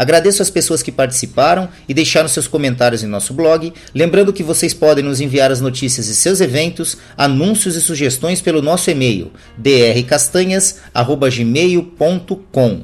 Agradeço as pessoas que participaram e deixaram seus comentários em nosso blog, lembrando que vocês podem nos enviar as notícias de seus eventos, anúncios e sugestões pelo nosso e-mail drcastanhas@gmail.com.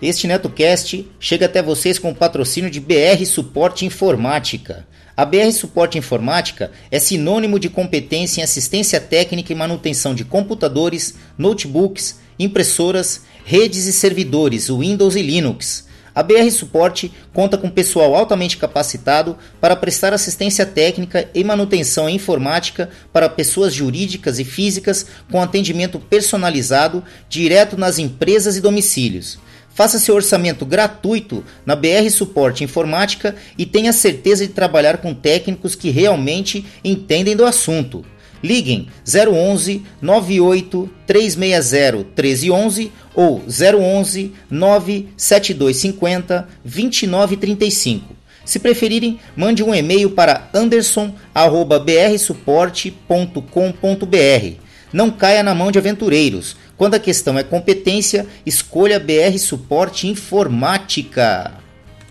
Este NetoCast chega até vocês com o patrocínio de BR Suporte Informática. A BR Suporte Informática é sinônimo de competência em assistência técnica e manutenção de computadores, notebooks, impressoras, redes e servidores Windows e Linux. A BR Suporte conta com pessoal altamente capacitado para prestar assistência técnica e manutenção informática para pessoas jurídicas e físicas com atendimento personalizado direto nas empresas e domicílios. Faça seu orçamento gratuito na BR Suporte Informática e tenha certeza de trabalhar com técnicos que realmente entendem do assunto. Liguem 011 98 360 1311 ou 011 97250 2935. Se preferirem, mande um e-mail para anderson@brsuporte.com.br. Não caia na mão de aventureiros. Quando a questão é competência, escolha BR Suporte Informática.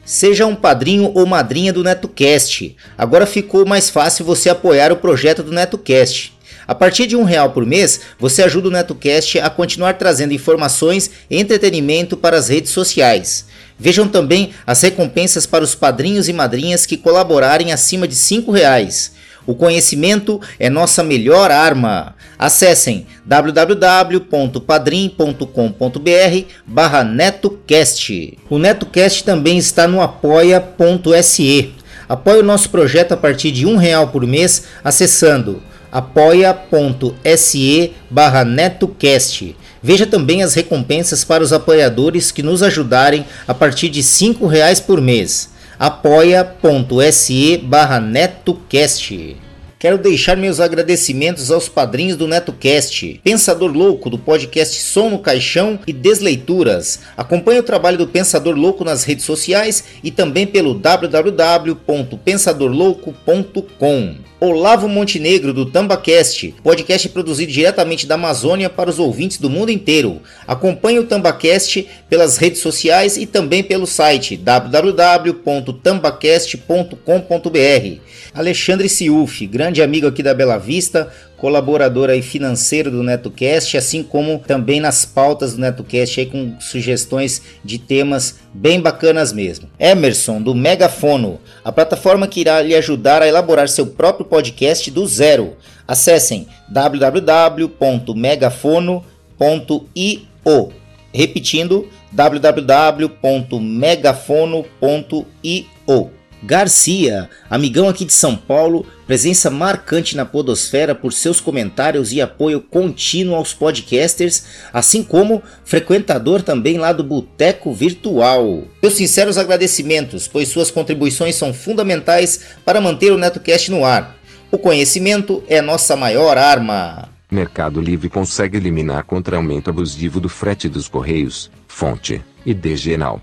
Seja um padrinho ou madrinha do NetoCast. Agora ficou mais fácil você apoiar o projeto do NetoCast. A partir de um real por mês, você ajuda o NetoCast a continuar trazendo informações e entretenimento para as redes sociais. Vejam também as recompensas para os padrinhos e madrinhas que colaborarem acima de cinco reais. O conhecimento é nossa melhor arma. Acessem www.padrim.com.br barra NetoCast. O NetoCast também está no apoia.se. Apoie o nosso projeto a partir de um real por mês acessando apoia.se barra NetoCast. Veja também as recompensas para os apoiadores que nos ajudarem a partir de cinco reais por mês apoia.se barra netocast. Quero deixar meus agradecimentos aos padrinhos do NetoCast, Pensador Louco do podcast Som no Caixão e Desleituras. Acompanhe o trabalho do Pensador Louco nas redes sociais e também pelo www.pensadorlouco.com. Olavo Montenegro do Tambacast, podcast produzido diretamente da Amazônia para os ouvintes do mundo inteiro. Acompanhe o Tambacast pelas redes sociais e também pelo site www.tambacast.com.br. Alexandre Ciuf, grande amigo aqui da Bela Vista, colaborador aí financeiro do NetoCast, assim como também nas pautas do NetoCast aí com sugestões de temas bem bacanas mesmo. Emerson do Megafono, a plataforma que irá lhe ajudar a elaborar seu próprio podcast do zero. Acessem www.megafono.io. Repetindo, www.megafono.io. Garcia, amigão aqui de São Paulo, presença marcante na Podosfera por seus comentários e apoio contínuo aos podcasters, assim como frequentador também lá do Boteco Virtual. Meus sinceros agradecimentos, pois suas contribuições são fundamentais para manter o NetoCast no ar. O conhecimento é nossa maior arma. Mercado Livre consegue eliminar contra aumento abusivo do frete dos Correios, fonte, e degenal.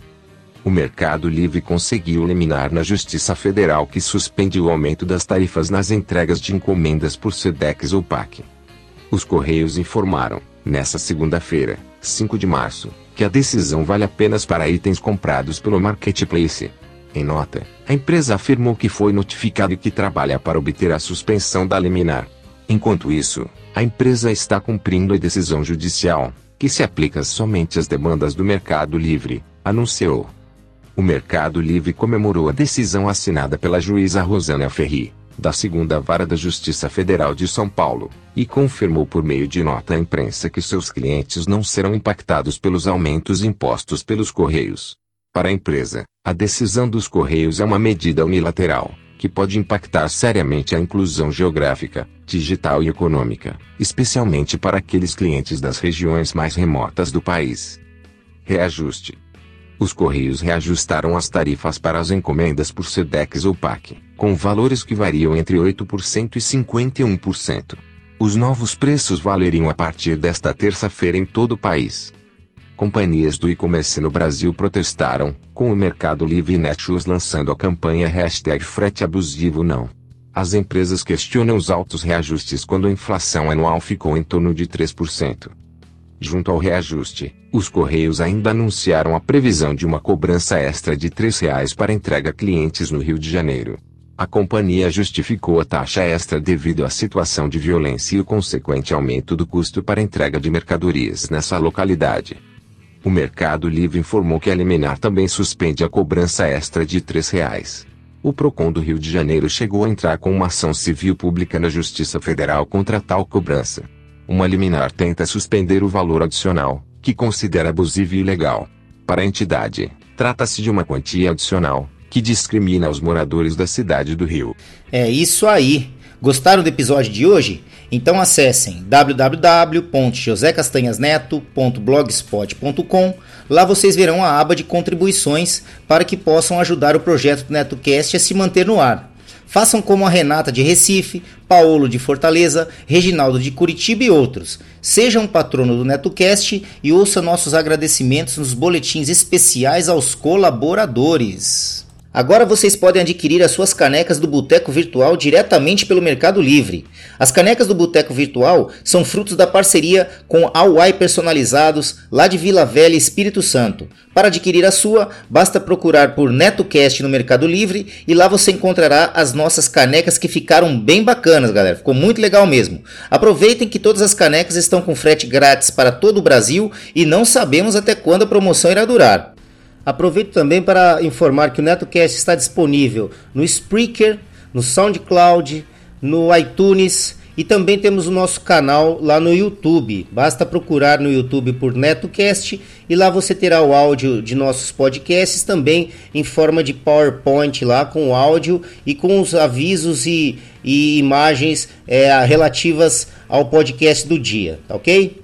O Mercado Livre conseguiu eliminar na Justiça Federal que suspende o aumento das tarifas nas entregas de encomendas por SEDEX ou PAC. Os Correios informaram, nesta segunda-feira, 5 de março, que a decisão vale apenas para itens comprados pelo Marketplace. Em nota, a empresa afirmou que foi notificado e que trabalha para obter a suspensão da liminar. Enquanto isso, a empresa está cumprindo a decisão judicial, que se aplica somente às demandas do Mercado Livre, anunciou. O Mercado Livre comemorou a decisão assinada pela juíza Rosana Ferri, da segunda vara da Justiça Federal de São Paulo, e confirmou por meio de nota à imprensa que seus clientes não serão impactados pelos aumentos impostos pelos Correios. Para a empresa, a decisão dos Correios é uma medida unilateral, que pode impactar seriamente a inclusão geográfica, digital e econômica, especialmente para aqueles clientes das regiões mais remotas do país. Reajuste. Os Correios reajustaram as tarifas para as encomendas por SEDEX ou PAC, com valores que variam entre 8% e 51%. Os novos preços valeriam a partir desta terça-feira em todo o país. Companhias do e-commerce no Brasil protestaram, com o Mercado Livre e Netshoes lançando a campanha hashtag frete abusivo não. As empresas questionam os altos reajustes quando a inflação anual ficou em torno de 3%. Junto ao reajuste, os Correios ainda anunciaram a previsão de uma cobrança extra de R$ 3,00 para entrega a clientes no Rio de Janeiro. A companhia justificou a taxa extra devido à situação de violência e o consequente aumento do custo para entrega de mercadorias nessa localidade. O Mercado Livre informou que a liminar também suspende a cobrança extra de R$ 3,00. O Procon do Rio de Janeiro chegou a entrar com uma ação civil pública na Justiça Federal contra tal cobrança uma liminar tenta suspender o valor adicional, que considera abusivo e ilegal. Para a entidade, trata-se de uma quantia adicional, que discrimina os moradores da cidade do Rio. É isso aí. Gostaram do episódio de hoje? Então acessem www.josecastanhasneto.blogspot.com. Lá vocês verão a aba de contribuições para que possam ajudar o projeto do NetoCast a se manter no ar. Façam como a Renata de Recife, Paulo de Fortaleza, Reginaldo de Curitiba e outros. Sejam patrono do NetoCast e ouça nossos agradecimentos nos boletins especiais aos colaboradores. Agora vocês podem adquirir as suas canecas do Boteco Virtual diretamente pelo Mercado Livre. As canecas do Boteco Virtual são frutos da parceria com Awai Personalizados, lá de Vila Velha, Espírito Santo. Para adquirir a sua, basta procurar por NetoCast no Mercado Livre e lá você encontrará as nossas canecas que ficaram bem bacanas, galera. Ficou muito legal mesmo. Aproveitem que todas as canecas estão com frete grátis para todo o Brasil e não sabemos até quando a promoção irá durar. Aproveito também para informar que o NetoCast está disponível no Spreaker, no SoundCloud, no iTunes e também temos o nosso canal lá no YouTube. Basta procurar no YouTube por NetoCast e lá você terá o áudio de nossos podcasts também em forma de PowerPoint lá com o áudio e com os avisos e, e imagens é, relativas ao podcast do dia, tá ok?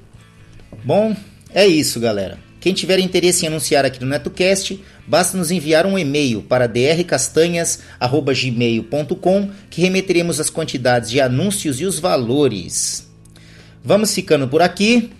Bom, é isso, galera. Quem tiver interesse em anunciar aqui no NetoCast, basta nos enviar um e-mail para drcastanhas.gmail.com que remeteremos as quantidades de anúncios e os valores. Vamos ficando por aqui.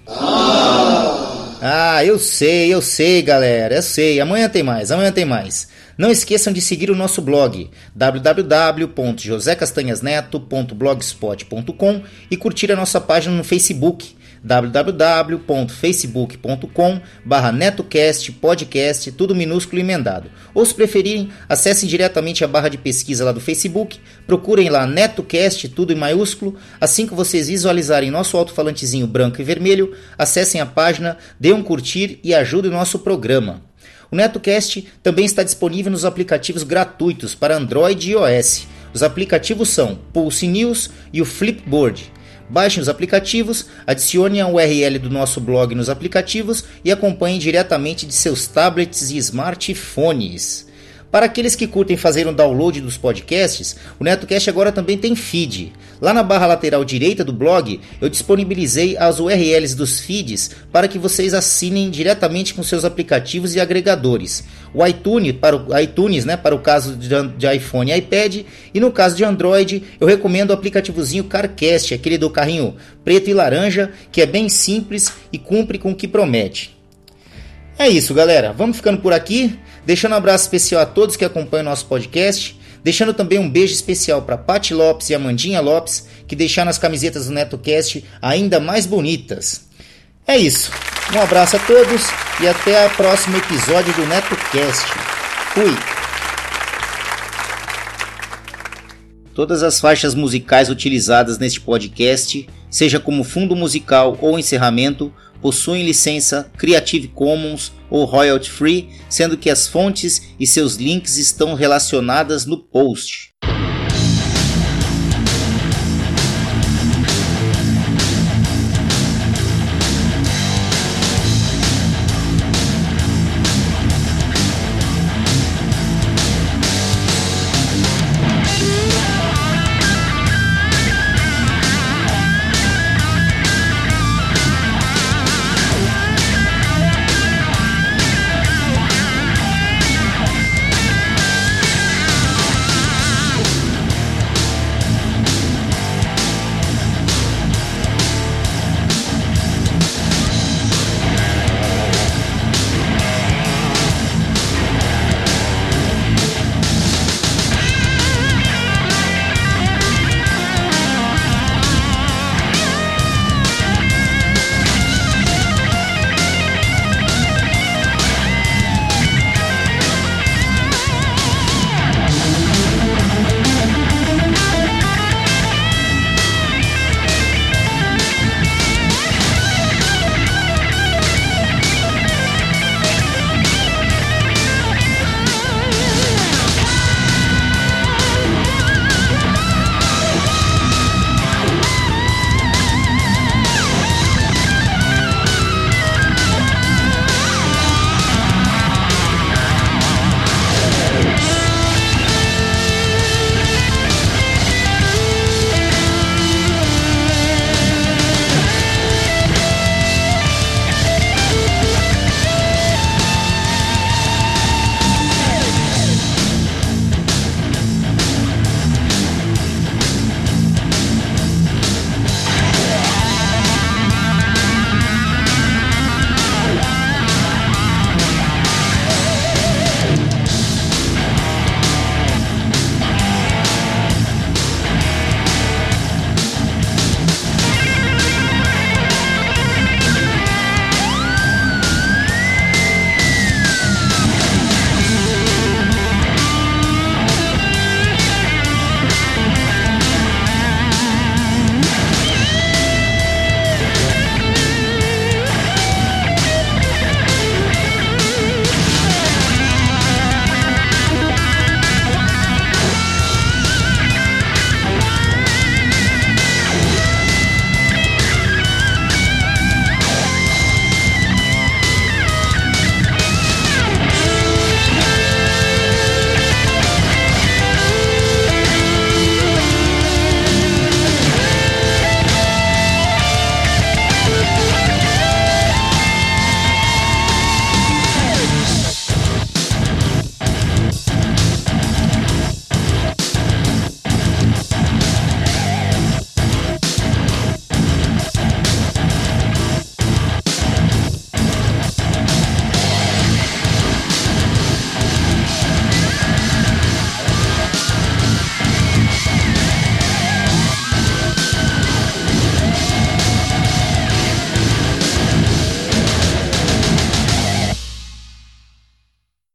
Ah, eu sei, eu sei, galera, eu sei. Amanhã tem mais, amanhã tem mais. Não esqueçam de seguir o nosso blog www.josecastanhasneto.blogspot.com e curtir a nossa página no Facebook www.facebook.com barra netocast podcast, tudo minúsculo e emendado. Ou se preferirem, acessem diretamente a barra de pesquisa lá do Facebook, procurem lá NetoCast, tudo em maiúsculo. Assim que vocês visualizarem nosso alto-falantezinho branco e vermelho, acessem a página, dê um curtir e ajudem o nosso programa. O NetoCast também está disponível nos aplicativos gratuitos para Android e iOS. Os aplicativos são Pulse News e o Flipboard. Baixem os aplicativos, adicione a URL do nosso blog nos aplicativos e acompanhem diretamente de seus tablets e smartphones. Para aqueles que curtem fazer um download dos podcasts, o NetoCast agora também tem feed. Lá na barra lateral direita do blog, eu disponibilizei as URLs dos feeds para que vocês assinem diretamente com seus aplicativos e agregadores. O iTunes para o iTunes, né, para o caso de, iPhone e iPad, e no caso de Android, eu recomendo o aplicativozinho CarCast, aquele do carrinho preto e laranja, que é bem simples e cumpre com o que promete. É isso, galera. Vamos ficando por aqui. Deixando um abraço especial a todos que acompanham nosso podcast. Deixando também um beijo especial para Pati Lopes e Amandinha Lopes, que deixaram as camisetas do NetoCast ainda mais bonitas. É isso. Um abraço a todos e até o próximo episódio do NetoCast. Fui! Todas as faixas musicais utilizadas neste podcast, seja como fundo musical ou encerramento, possuem licença Creative Commons ou royalty free, sendo que as fontes e seus links estão relacionadas no post.